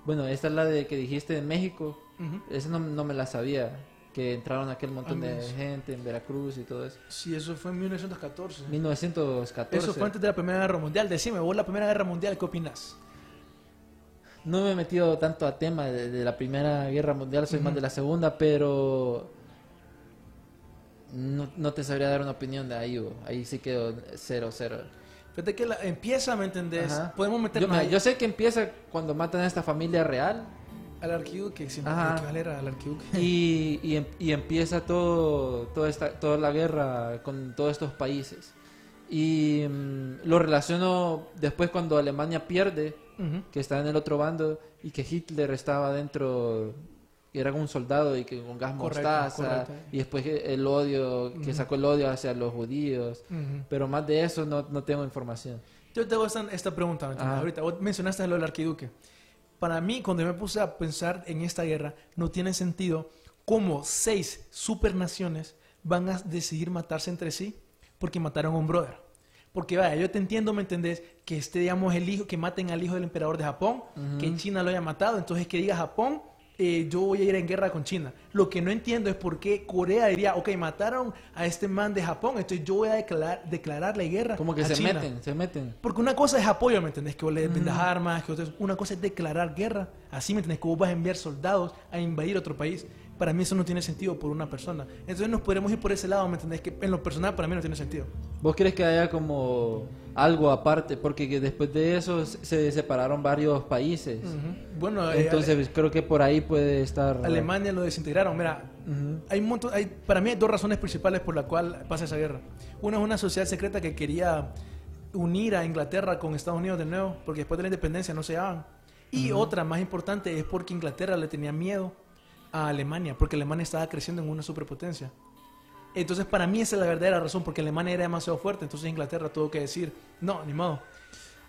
Speaker 5: Bueno, esta es la de que dijiste en México.
Speaker 4: Ujú.
Speaker 5: Esa no, no me la sabía. Que entraron aquel montón de
Speaker 4: Ambos.
Speaker 5: gente en Veracruz y todo eso.
Speaker 4: Sí, eso fue en 1914.
Speaker 5: 1914.
Speaker 4: Eso fue antes de la Primera Guerra Mundial. Decime, vos la Primera Guerra Mundial, ¿qué opinas?
Speaker 5: No me he metido tanto a tema de, de la Primera Guerra Mundial, soy más de la Segunda, pero no, no te sabría dar una opinión de ahí. bo. Ahí sí quedo cero, cero.
Speaker 4: Fíjate que la- empieza, ¿me entendés?
Speaker 5: Ajá.
Speaker 4: Podemos meter
Speaker 5: yo, yo sé que empieza cuando matan a esta familia real
Speaker 4: al arquiduque, si no
Speaker 5: Ajá.
Speaker 4: ¿qué vale era al arquiduque.
Speaker 5: y, y, em- y empieza todo, toda, esta, toda la guerra con todos estos países. Y mm, lo relaciono después cuando Alemania pierde,
Speaker 4: Ujú.
Speaker 5: que está en el otro bando y que Hitler estaba dentro, que era un soldado y que con gas
Speaker 4: Correcto,
Speaker 5: mostaza
Speaker 4: correcto.
Speaker 5: y después el odio, que sacó el odio hacia los judíos.
Speaker 4: Ujú.
Speaker 5: Pero más de eso no, no tengo información.
Speaker 4: Yo te hago esta, esta pregunta.
Speaker 5: Ajá.
Speaker 4: Ahorita, vos mencionaste lo del arquiduque. Para mí, cuando yo me puse a pensar en esta guerra, no tiene sentido cómo seis supernaciones van a decidir matarse entre sí porque mataron a un brother. Porque vaya, yo te entiendo, ¿me entendés? Que esté, digamos, el hijo, que maten al hijo del emperador de Japón, que China lo haya matado, entonces que diga Japón, eh, yo voy a ir en guerra con China. Lo que no entiendo es por qué Corea diría, ok, mataron a este man de Japón, entonces yo voy a declarar, declararle guerra
Speaker 5: Como que
Speaker 4: a
Speaker 5: se
Speaker 4: China.
Speaker 5: meten, se meten.
Speaker 4: Porque una cosa es apoyo, ¿me entendés? Que vos le vendas armas, que otra- una cosa es declarar guerra. Así, ¿me entendés? Que vos vas a enviar soldados a invadir otro país. Para mí eso no tiene sentido por una persona. Entonces nos podemos ir por ese lado, ¿me entendés? Que en lo personal para mí no tiene sentido.
Speaker 5: ¿Vos crees que haya como algo aparte? Porque que después de eso se- se separaron varios países.
Speaker 4: Bueno, eh,
Speaker 5: Entonces creo que por ahí puede estar...
Speaker 4: Ale- Alemania lo desintegraron. Mira, hay un montón, hay, para mí hay dos razones principales por la cual pasa esa guerra. Una es una sociedad secreta que quería unir a Inglaterra con Estados Unidos de nuevo, porque después de la independencia no se llevaban. Y otra más importante es porque Inglaterra le tenía miedo a Alemania, porque Alemania estaba creciendo en una superpotencia. Entonces para mí esa es la verdadera razón, porque Alemania era demasiado fuerte, entonces Inglaterra tuvo que decir, no, ni modo.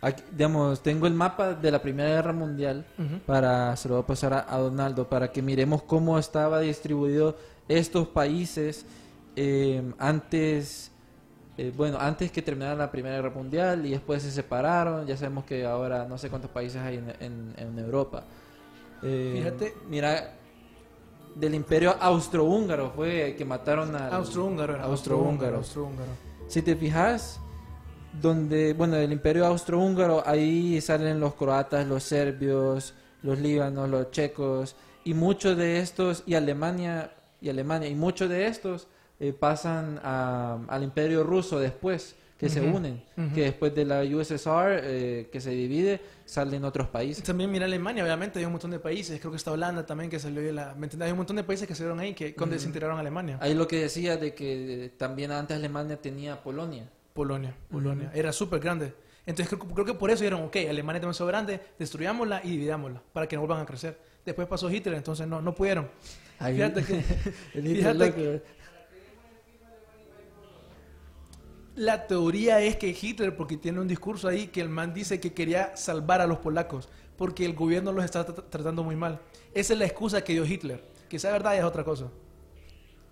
Speaker 5: Aquí, digamos, tengo el mapa de la Primera Guerra Mundial para, se lo voy a pasar a, a Donaldo, para que miremos cómo estaba distribuido estos países eh, antes, eh, bueno, antes que terminara la Primera Guerra Mundial y después se separaron. Ya sabemos que ahora no sé cuántos países hay en, en- en Europa. Eh,
Speaker 4: Fíjate.
Speaker 5: Mira, del Imperio Austrohúngaro fue que mataron al
Speaker 4: Austrohúngaro era.
Speaker 5: Austrohúngaro.
Speaker 4: Austrohúngaro.
Speaker 5: Si te fijas, donde, bueno, el imperio austrohúngaro, ahí salen los croatas, los serbios, los líbanos, los checos, y muchos de estos, y Alemania, y Alemania, y muchos de estos eh, pasan a- al imperio ruso después, que se
Speaker 4: Ujú,
Speaker 5: unen,
Speaker 4: ujú.
Speaker 5: que después de la USSR, eh, que se divide, salen otros países.
Speaker 4: También mira Alemania, obviamente hay un montón de países, creo que está Holanda también que salió de la... ¿Me entiendes? Hay un montón de países que salieron ahí que cuando desintegraron Alemania.
Speaker 5: Ahí lo que decía de que eh, también antes Alemania tenía Polonia.
Speaker 4: Polonia, Polonia. Era súper grande. Entonces creo, creo que por eso dijeron, ok, Alemania es demasiado grande, destruyámosla y dividámosla para que no vuelvan a crecer. Después pasó Hitler, entonces no, no pudieron.
Speaker 5: Ahí-
Speaker 4: Fíjate que, fíjate que la teoría es que Hitler, porque tiene un discurso ahí, que el man dice que quería salvar a los polacos, porque el gobierno los está tra- tratando muy mal. Esa es la excusa que dio Hitler. Que sea verdad es otra cosa.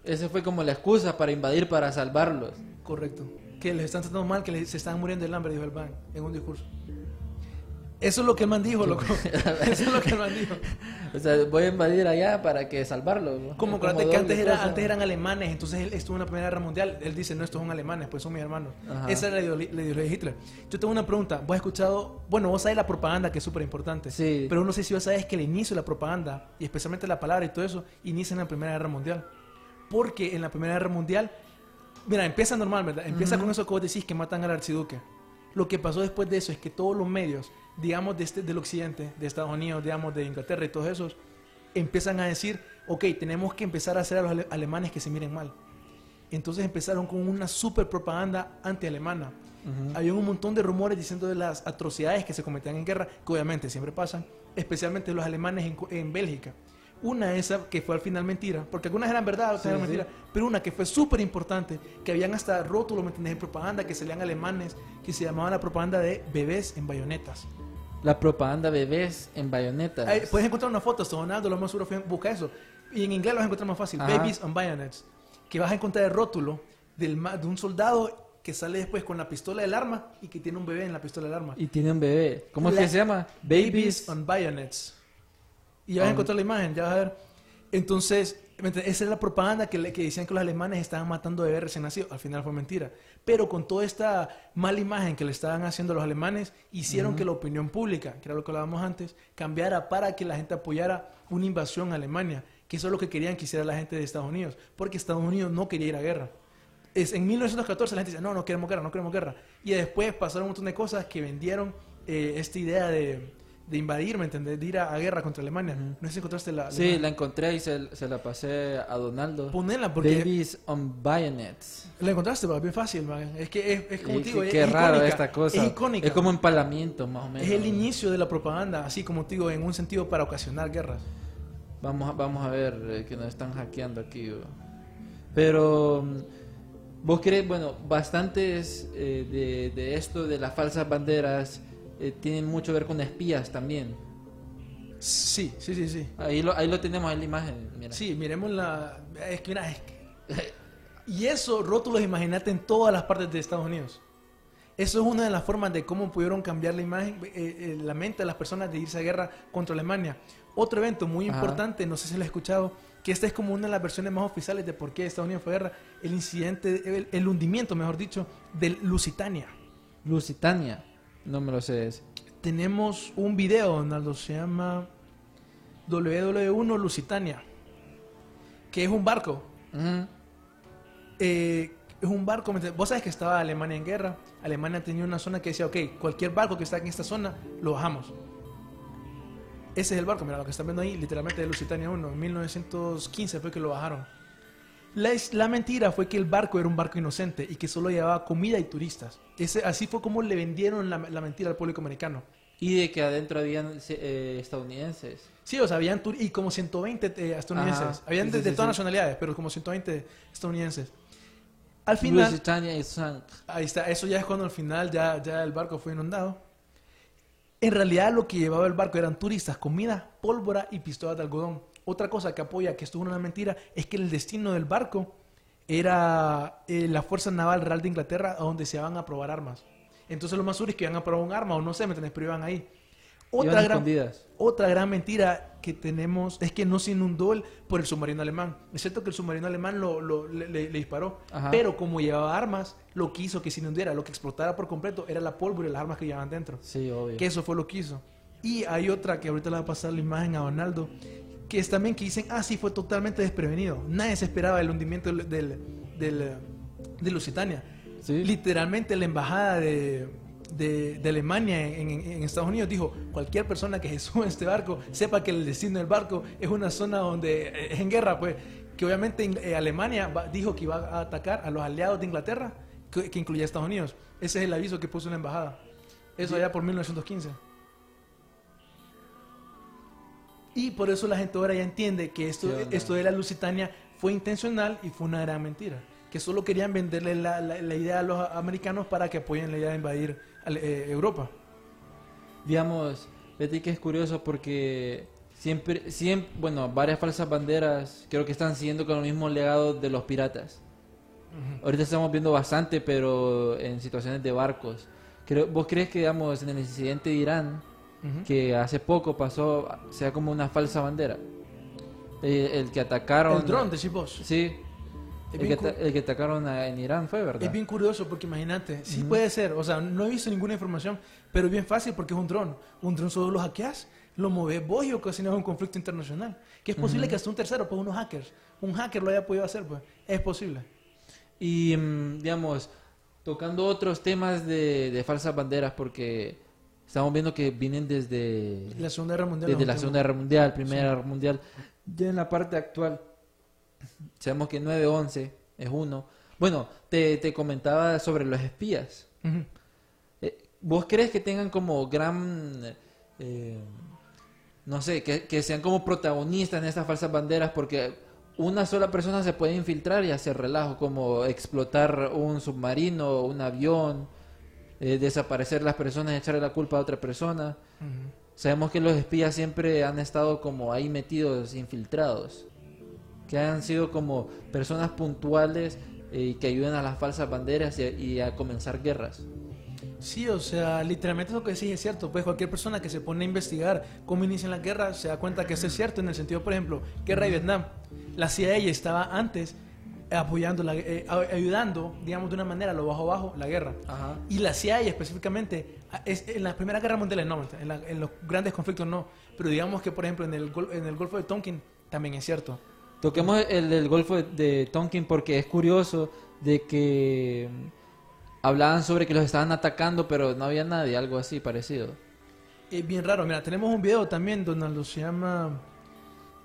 Speaker 5: Esa fue como la excusa para invadir, para salvarlos.
Speaker 4: Correcto. Que les están tratando mal, que les- se están muriendo del hambre, dijo el man en un discurso. Eso es lo que el man dijo, loco. Eso es lo que el man dijo.
Speaker 5: O sea, voy a invadir allá para que salvarlos. ¿no?
Speaker 4: Como acuérdate que antes, era, antes eran alemanes, entonces él estuvo en la Primera Guerra Mundial. Él dice, no, estos son alemanes, pues son mis hermanos.
Speaker 5: Ajá.
Speaker 4: Esa era la ideología de Hitler. Yo tengo una pregunta. ¿Vos has escuchado? Bueno, vos sabés la propaganda, que es súper importante.
Speaker 5: Sí.
Speaker 4: Pero no sé si vos sabés que el inicio de la propaganda, y especialmente la palabra y todo eso, inicia en la Primera Guerra Mundial. Porque en la Primera Guerra Mundial, mira, empieza normal, ¿verdad? Empieza con eso que vos decís que matan al archiduque. Lo que pasó después de eso es que todos los medios, digamos, de este, del occidente, de Estados Unidos, digamos, de Inglaterra y todos esos, empiezan a decir, ok, tenemos que empezar a hacer a los ale- alemanes que se miren mal. Entonces empezaron con una super propaganda anti-alemana. Había un montón de rumores diciendo de las atrocidades que se cometían en guerra, que obviamente siempre pasan, especialmente los alemanes en Bélgica. Una esa que fue al final mentira, porque algunas eran verdad, otras
Speaker 5: Sí,
Speaker 4: eran
Speaker 5: sí.
Speaker 4: mentira, pero una que fue súper importante, que habían hasta rótulos, ¿me entendés? En propaganda, que salían alemanes, que se llamaba la propaganda de bebés en bayonetas.
Speaker 5: La propaganda bebés en bayonetas.
Speaker 4: Ahí puedes encontrar una foto, Donaldo, lo más seguro fue- busca eso. Y en inglés lo vas a encontrar más fácil,
Speaker 5: Ajá.
Speaker 4: Babies on Bayonets. Que vas a encontrar el rótulo del, de un soldado que sale después con la pistola del arma y que tiene un bebé en la pistola del arma.
Speaker 5: Y tiene un bebé. ¿Cómo es que se llama? Babies.
Speaker 4: on Bayonets. Y ya vas a
Speaker 5: On-
Speaker 4: encontrar la imagen, ya vas a ver. Entonces, esa es la propaganda que, le- que decían que los alemanes estaban matando bebés recién nacidos. Al final fue mentira. Pero con toda esta mala imagen que le estaban haciendo a los alemanes, hicieron que la opinión pública, que era lo que hablábamos antes, cambiara para que la gente apoyara una invasión a Alemania. Que eso es lo que querían que hiciera la gente de Estados Unidos. Porque Estados Unidos no quería ir a guerra. es, en 1914 la gente dice, no, no queremos guerra, no queremos guerra. Y después pasaron un montón de cosas que vendieron eh, esta idea de, de invadir, ¿me entendés? De ir a, a guerra contra Alemania. No sé si encontraste la...
Speaker 5: Sí, la encontré y se, se la pasé a Donaldo.
Speaker 4: Ponela porque...
Speaker 5: Babies on Bayonets.
Speaker 4: La encontraste, bien fácil, man. Es que es, es como
Speaker 5: Y
Speaker 4: digo,
Speaker 5: qué,
Speaker 4: es,
Speaker 5: raro
Speaker 4: icónica,
Speaker 5: esta cosa.
Speaker 4: Es icónica.
Speaker 5: Es como empalamiento, más o menos.
Speaker 4: Es el inicio de la propaganda, así como te digo, en un sentido para ocasionar guerras.
Speaker 5: Vamos a, vamos a ver eh, que nos están hackeando aquí. bro. Pero, mm, ¿vos crees? Bueno, bastantes eh, de, de esto, de las falsas banderas, eh, tienen mucho que ver con espías también.
Speaker 4: Sí, sí, sí, sí.
Speaker 5: Ahí lo, ahí lo tenemos en la imagen. Mira.
Speaker 4: Sí, miremos la... Es que, mira, es que... Y eso, rótulos, imagínate en todas las partes de Estados Unidos. Eso es una de las formas de cómo pudieron cambiar la imagen, eh, eh, la mente de las personas de irse a guerra contra Alemania. Otro evento muy
Speaker 5: Ajá.
Speaker 4: importante, no sé si lo has escuchado, que esta es como una de las versiones más oficiales de por qué Estados Unidos fue a guerra, el incidente, el, el hundimiento, mejor dicho, del Lusitania.
Speaker 5: Lusitania. No me lo sé ese.
Speaker 4: Tenemos un video, Donaldo, se llama WW1 Lusitania, que es un barco. Eh, es un barco, vos sabes que estaba Alemania en guerra, Alemania tenía una zona que decía, ok, cualquier barco que está en esta zona, lo bajamos. Ese es el barco, mira lo que están viendo ahí, literalmente de Lusitania 1, en 1915 fue que lo bajaron. La, mentira fue que el barco era un barco inocente y que solo llevaba comida y turistas. Ese, así fue como le vendieron la, la mentira al público americano.
Speaker 5: Y de que adentro habían eh, estadounidenses.
Speaker 4: Sí, o sea, habían y como 120 eh, estadounidenses.
Speaker 5: Ajá,
Speaker 4: Habían
Speaker 5: sí,
Speaker 4: de,
Speaker 5: sí,
Speaker 4: de
Speaker 5: sí,
Speaker 4: todas
Speaker 5: sí.
Speaker 4: nacionalidades, pero como 120 estadounidenses. Al final,
Speaker 5: Lusitania y sank.
Speaker 4: ahí está, eso ya es cuando al final ya, ya el barco fue inundado. En realidad lo que llevaba el barco eran turistas, comida, pólvora y pistolas de algodón. Otra cosa que apoya que esto es una mentira es que el destino del barco era eh, la Fuerza Naval Real de Inglaterra a donde se iban a probar armas. Entonces los más seguros que iban a probar un arma o no sé, ¿me entendés? Pero iban ahí. Otra
Speaker 5: Iban
Speaker 4: gran,
Speaker 5: escondidas.
Speaker 4: otra gran mentira que tenemos es que no se inundó el- por el submarino alemán. Es cierto que el submarino alemán lo, lo- le, le- le disparó,
Speaker 5: Ajá.
Speaker 4: pero como llevaba armas, lo que hizo que se inundara, lo que explotara por completo era la pólvora y las armas que llevaban dentro.
Speaker 5: Sí, obvio.
Speaker 4: Que eso fue lo que hizo. Y hay otra que ahorita le va a pasar la imagen a Donaldo, que es también que dicen, ah, sí, fue totalmente desprevenido. Nadie se esperaba el hundimiento del, del, del- de Lusitania.
Speaker 5: Sí.
Speaker 4: Literalmente la embajada de, de- de Alemania en, en- en Estados Unidos dijo, cualquier persona que se suba a este barco, sepa que el destino del barco es una zona donde eh, es en guerra, pues, que obviamente eh, Alemania va- dijo que iba a atacar a los aliados de Inglaterra, que, que incluía a Estados Unidos. Ese es el aviso que puso la embajada. Eso allá por 1915. Y por eso la gente ahora ya entiende que esto, esto de la Lusitania fue intencional y fue una gran mentira. Que solo querían venderle la, la- la idea a los americanos para que apoyen la idea de invadir eh, Europa.
Speaker 5: Digamos, Betty que es curioso porque siempre, siempre, bueno, varias falsas banderas creo que están siguiendo con el mismo legado de los piratas. Ahorita estamos viendo bastante, pero en situaciones de barcos. Creo, ¿Vos crees que, digamos, en el incidente de Irán, Que hace poco pasó, sea como una falsa bandera? Eh, el que atacaron...
Speaker 4: El dron de Chipos.
Speaker 5: Sí. El que, el que atacaron a- en Irán fue, ¿verdad?
Speaker 4: Es bien curioso porque imagínate, sí puede ser, o sea, no he visto ninguna información, pero es bien fácil porque es un dron. Un dron solo lo hackeas, lo mueves vos y ocasionas un conflicto internacional. Que es posible que hasta un tercero, pues unos hackers, un hacker lo haya podido hacer, pues es posible.
Speaker 5: Y, mm, digamos, tocando otros temas de, de falsas banderas, porque estamos viendo que vienen desde,
Speaker 4: La Segunda Guerra Mundial.
Speaker 5: desde la. Segunda Guerra Mundial, Primera Guerra Mundial. Ya en la parte actual, sabemos que 9-11 es uno. Bueno, te, te comentaba sobre los espías. Eh, ¿Vos crees que tengan como gran, eh, no sé, que, que sean como protagonistas en estas falsas banderas? Porque una sola persona se puede infiltrar y hacer relajo, como explotar un submarino, un avión, eh, desaparecer las personas echarle la culpa a otra persona. Sabemos que los espías siempre han estado como ahí metidos, infiltrados, que han sido como personas puntuales eh, y que ayudan a las falsas banderas y a- y a comenzar guerras.
Speaker 4: Sí, o sea, literalmente lo que decís es cierto. Pues cualquier persona que se pone a investigar cómo inician las guerras se da cuenta que eso es cierto. En el sentido, por ejemplo, guerra de Vietnam. La CIA estaba antes apoyando, la, eh, ayudando, digamos, de una manera, lo bajo bajo, la guerra.
Speaker 5: Ajá.
Speaker 4: Y la CIA específicamente, es, en la Primera Guerra Mundial no, en, la- en los grandes conflictos no. Pero digamos que, por ejemplo, en el, en el Golfo de Tonkin también es cierto.
Speaker 5: Toquemos el del Golfo de, de Tonkin porque es curioso de que mm, hablaban sobre que los estaban atacando, pero no había nadie, algo así parecido.
Speaker 4: Es bien raro. Mira, tenemos un video también, Donaldo, se llama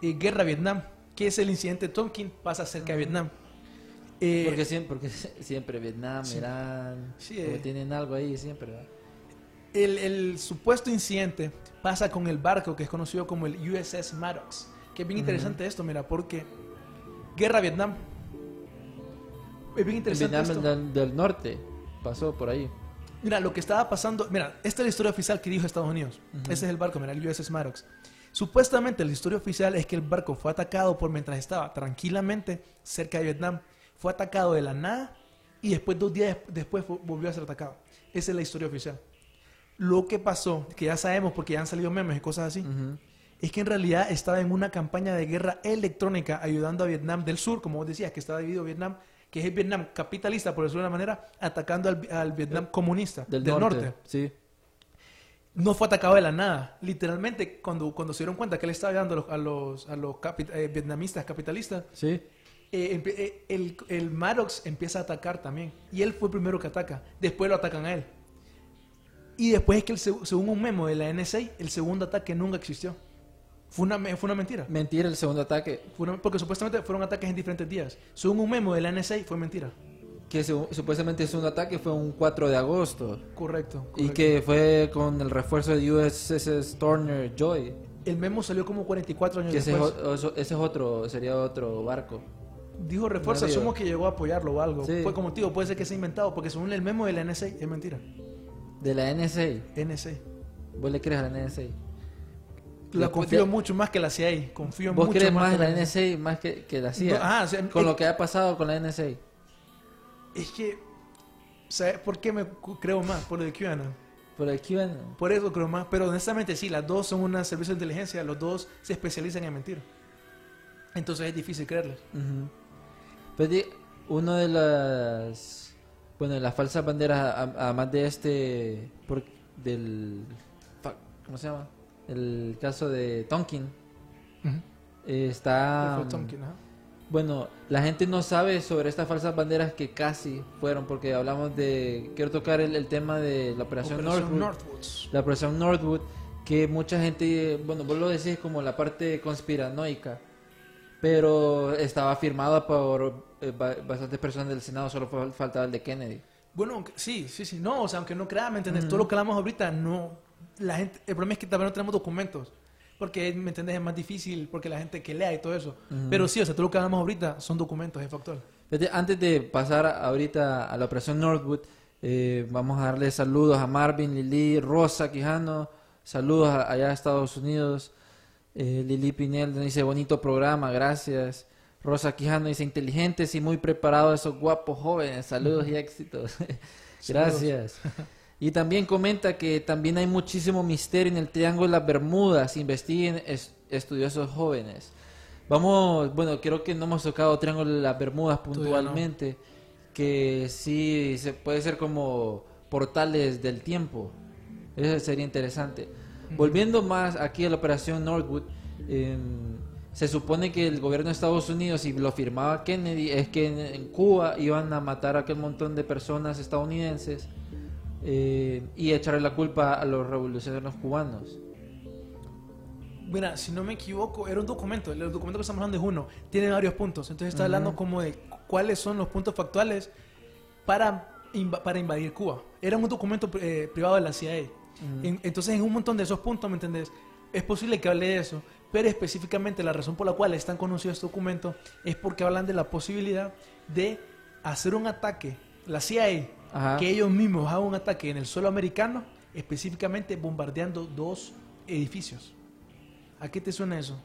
Speaker 4: eh, Guerra Vietnam, que es el incidente Tonkin, pasa cerca de Vietnam. Eh,
Speaker 5: Porque siempre, porque siempre Vietnam,
Speaker 4: Sí.
Speaker 5: Irán,
Speaker 4: Sí, eh.
Speaker 5: tienen algo ahí siempre. ¿verdad?
Speaker 4: el, el supuesto incidente pasa con el barco que es conocido como el USS Maddox. Que es bien interesante esto, mira, porque Guerra Vietnam. Es bien interesante
Speaker 5: Vietnam
Speaker 4: esto.
Speaker 5: del, del norte pasó por ahí.
Speaker 4: Mira, lo que estaba pasando. Mira, esta es la historia oficial que dijo Estados Unidos. Ese es el barco, mira, el USS Maddox. Supuestamente la historia oficial es que el barco fue atacado por mientras estaba tranquilamente cerca de Vietnam. Fue atacado de la nada y después, dos días después, volvió a ser atacado. Esa es la historia oficial. Lo que pasó, que ya sabemos porque ya han salido memes y cosas así, es que en realidad estaba en una campaña de guerra electrónica ayudando a Vietnam del Sur, como vos decías, que estaba dividido Vietnam, que es el Vietnam capitalista, por decirlo de una manera, atacando al, al Vietnam comunista
Speaker 5: Del,
Speaker 4: del,
Speaker 5: norte.
Speaker 4: norte.
Speaker 5: Sí.
Speaker 4: No fue atacado de la nada. Literalmente, cuando, cuando se dieron cuenta que él estaba ayudando a los, a los, a los capi- eh, vietnamistas capitalistas,
Speaker 5: Sí.
Speaker 4: Eh, eh, el, el Maddox empieza a atacar también. Y él fue el primero que ataca. Después lo atacan a él. Y después es que, el seg- según un memo de la NSA, el segundo ataque nunca existió. Fue una, me- fue una mentira.
Speaker 5: Mentira el segundo ataque.
Speaker 4: Fue una- porque supuestamente fueron ataques en diferentes días. Según un memo de la NSA, fue mentira.
Speaker 5: Que su- supuestamente el segundo ataque fue un 4 de agosto.
Speaker 4: Correcto.
Speaker 5: Y que fue con el refuerzo de USS Turner Joy.
Speaker 4: El memo salió como 44 años
Speaker 5: Que ese es,
Speaker 4: después.
Speaker 5: eso- ese es otro, sería otro barco.
Speaker 4: Dijo refuerzo,
Speaker 5: Navío.
Speaker 4: asumo que llegó a apoyarlo o algo.
Speaker 5: Sí.
Speaker 4: Fue como, tío, puede ser que sea inventado, porque según el memo de la NSA, es mentira.
Speaker 5: De la NSA.
Speaker 4: NSA.
Speaker 5: ¿Vos le crees a la NSA?
Speaker 4: La confío mucho más que la CIA. Confío
Speaker 5: ¿Vos
Speaker 4: mucho
Speaker 5: crees
Speaker 4: más
Speaker 5: más
Speaker 4: que
Speaker 5: en la NSA más que, que la CIA?
Speaker 4: No, o sea,
Speaker 5: con lo que ha pasado con la NSA.
Speaker 4: Es que, ¿sabes por qué me creo más? Por lo de QAnon.
Speaker 5: Por el QAnon.
Speaker 4: Por eso creo más. Pero honestamente, sí, las dos son un servicio de inteligencia. Los dos se especializan en mentir. Entonces es difícil creerles.
Speaker 5: Pues di- uno de las bueno de las falsas banderas además de este por- del ¿cómo se llama? el caso de Tonkin está
Speaker 4: Tonkin, ajá.
Speaker 5: bueno la gente no sabe sobre estas falsas banderas que casi fueron porque hablamos de quiero tocar el, el tema de la operación,
Speaker 4: Operación
Speaker 5: Northwood
Speaker 4: Northwoods.
Speaker 5: la operación Northwood, que mucha gente, bueno, vos lo decís como la parte conspiranoica, pero estaba firmada por eh, ba- bastantes personas del Senado, solo faltaba el de Kennedy.
Speaker 4: Bueno, sí, sí, sí. No, o sea, aunque no crea, ¿me entiendes? Todo lo que hablamos ahorita, no. La gente, el problema es que también no tenemos documentos. Porque, ¿me entiendes? Es más difícil porque la gente que lea y todo eso. Pero sí, o sea, todo lo que hablamos ahorita son documentos, es.
Speaker 5: Fíjate, Antes de pasar ahorita a la operación Northwood, eh, vamos a darle saludos a Marvin, Lili, Rosa Quijano, saludos a- allá a Estados Unidos. Eh, Lili Pinel dice bonito programa, gracias. Rosa Quijano dice inteligentes y muy preparados esos guapos jóvenes, saludos y éxitos. gracias. Y también comenta que también hay muchísimo misterio en el Triángulo de las Bermudas, investiguen es- estudiosos jóvenes. Vamos, bueno, creo que no hemos tocado Triángulo de las Bermudas
Speaker 4: no.
Speaker 5: puntualmente, que sí se puede ser como portales del tiempo. Eso sería interesante. Volviendo más aquí a la operación Northwood, em, se supone que el gobierno de Estados Unidos, y lo firmaba Kennedy, es que en, en Cuba iban a matar a aquel montón de personas estadounidenses eh, y echarle la culpa a los revolucionarios cubanos.
Speaker 4: Mira, si no me equivoco, era un documento. El documento que estamos hablando es uno. Tiene varios puntos. Entonces está hablando como de cuáles son los puntos factuales para, para invadir Cuba. Era un documento eh, privado de la CIA. En- entonces, en un montón de esos puntos, ¿me entendés? Es posible que hable de eso, pero específicamente la razón por la cual es tan conocido este documento es porque hablan de la posibilidad de hacer un ataque, la CIA,
Speaker 5: Ajá.
Speaker 4: que ellos mismos hagan un ataque en el suelo americano, específicamente bombardeando dos edificios. ¿A qué te suena eso?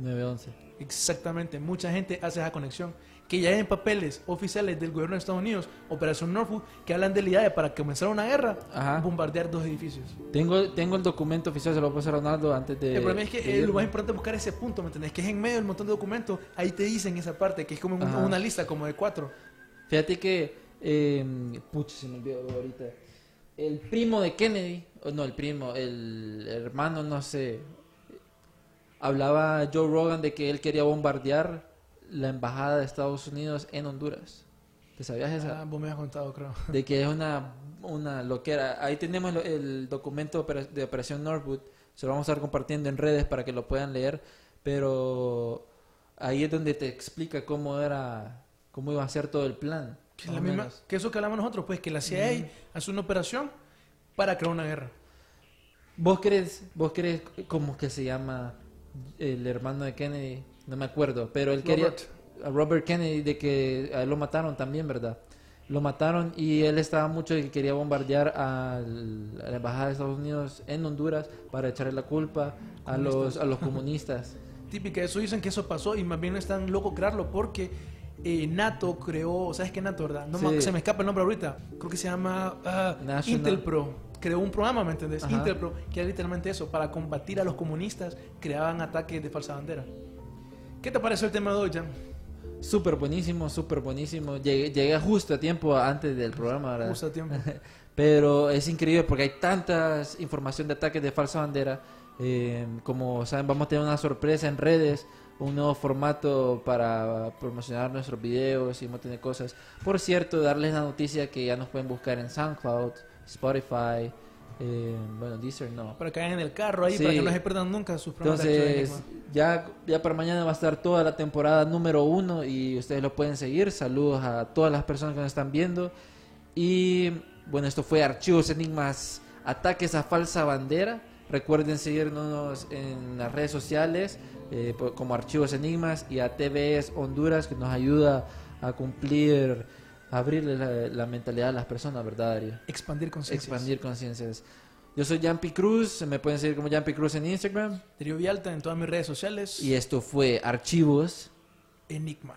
Speaker 5: 9-11.
Speaker 4: Exactamente, mucha gente hace esa conexión. Que ya hay en papeles oficiales del gobierno de Estados Unidos, Operación Norfolk, que hablan de la idea de para comenzar una guerra,
Speaker 5: Ajá.
Speaker 4: bombardear dos edificios.
Speaker 5: Tengo, tengo el documento oficial, se lo voy a pasar a Ronaldo antes de...
Speaker 4: el problema es que eh, lo más importante es buscar ese punto, ¿me entendés? Que es en medio del montón de documentos, ahí te dicen esa parte, que es como un-
Speaker 5: Ajá.
Speaker 4: una lista como de cuatro.
Speaker 5: Fíjate que, eh, pucha, se me olvidó ahorita. El primo de Kennedy, no, el primo, el hermano, no sé. Hablaba Joe Rogan de que él quería bombardear la embajada de Estados Unidos en Honduras. ¿Te sabías esa?
Speaker 4: Ah, vos me has contado, creo.
Speaker 5: de que es una, una loquera. Ahí tenemos el documento de opera- de Operación Northwood. Se lo vamos a estar compartiendo en redes para que lo puedan leer. Pero ahí es donde te explica cómo era, cómo iba a ser todo el plan.
Speaker 4: Que, es la misma, que eso que hablamos nosotros, pues que la CIA hace una operación para crear una guerra.
Speaker 5: ¿Vos crees, vos crees cómo que se llama el hermano de Kennedy? No me acuerdo, pero él quería
Speaker 4: Robert.
Speaker 5: a Robert Kennedy de que a él lo mataron también, ¿verdad? Lo mataron y él estaba mucho que quería bombardear al- a la embajada de Estados Unidos en Honduras para echarle la culpa a los a los comunistas.
Speaker 4: Típica, eso dicen que eso pasó y más bien están locos crearlo porque eh, NATO creó, ¿sabes qué NATO, verdad? No me-
Speaker 5: Sí.
Speaker 4: se me escapa el nombre ahorita. Creo que se llama
Speaker 5: National-
Speaker 4: Intel Pro. Creó un programa, ¿me entendés?
Speaker 5: Ajá.
Speaker 4: Intel Pro, que era literalmente eso, para combatir a los comunistas, creaban ataques de falsa bandera. ¿Qué te pareció el tema de hoy, Jan?
Speaker 5: Súper buenísimo, súper buenísimo. Llegué, llegué justo a tiempo antes del programa, ¿verdad?
Speaker 4: Justo a tiempo.
Speaker 5: Pero es increíble porque hay tantas información de ataques de falsa bandera. Eh, como saben, vamos a tener una sorpresa en redes, un nuevo formato para promocionar nuestros videos y un montón de cosas. Por cierto, darles la noticia que ya nos pueden buscar en SoundCloud, Spotify, eh, bueno, Deezer no.
Speaker 4: Para que vayan en el carro ahí,
Speaker 5: Sí.
Speaker 4: para que no se pierdan nunca sus programas
Speaker 5: Entonces, ya, ya para mañana va a estar toda la temporada número uno y ustedes lo pueden seguir. Saludos a todas las personas que nos están viendo. Y bueno, esto fue Archivos Enigmas, ataques a falsa bandera. Recuerden seguirnos en las redes sociales eh, como Archivos Enigmas y a TVS Honduras que nos ayuda a cumplir, abrirle la, la mentalidad a las personas, ¿verdad, Darío?
Speaker 4: Expandir conciencias.
Speaker 5: Expandir conciencias. Yo soy Jampi Cruz, me pueden seguir como Jampi Cruz en Instagram.
Speaker 4: Darío Vialta en todas mis redes sociales.
Speaker 5: Y esto fue Archivos.
Speaker 4: Enigma.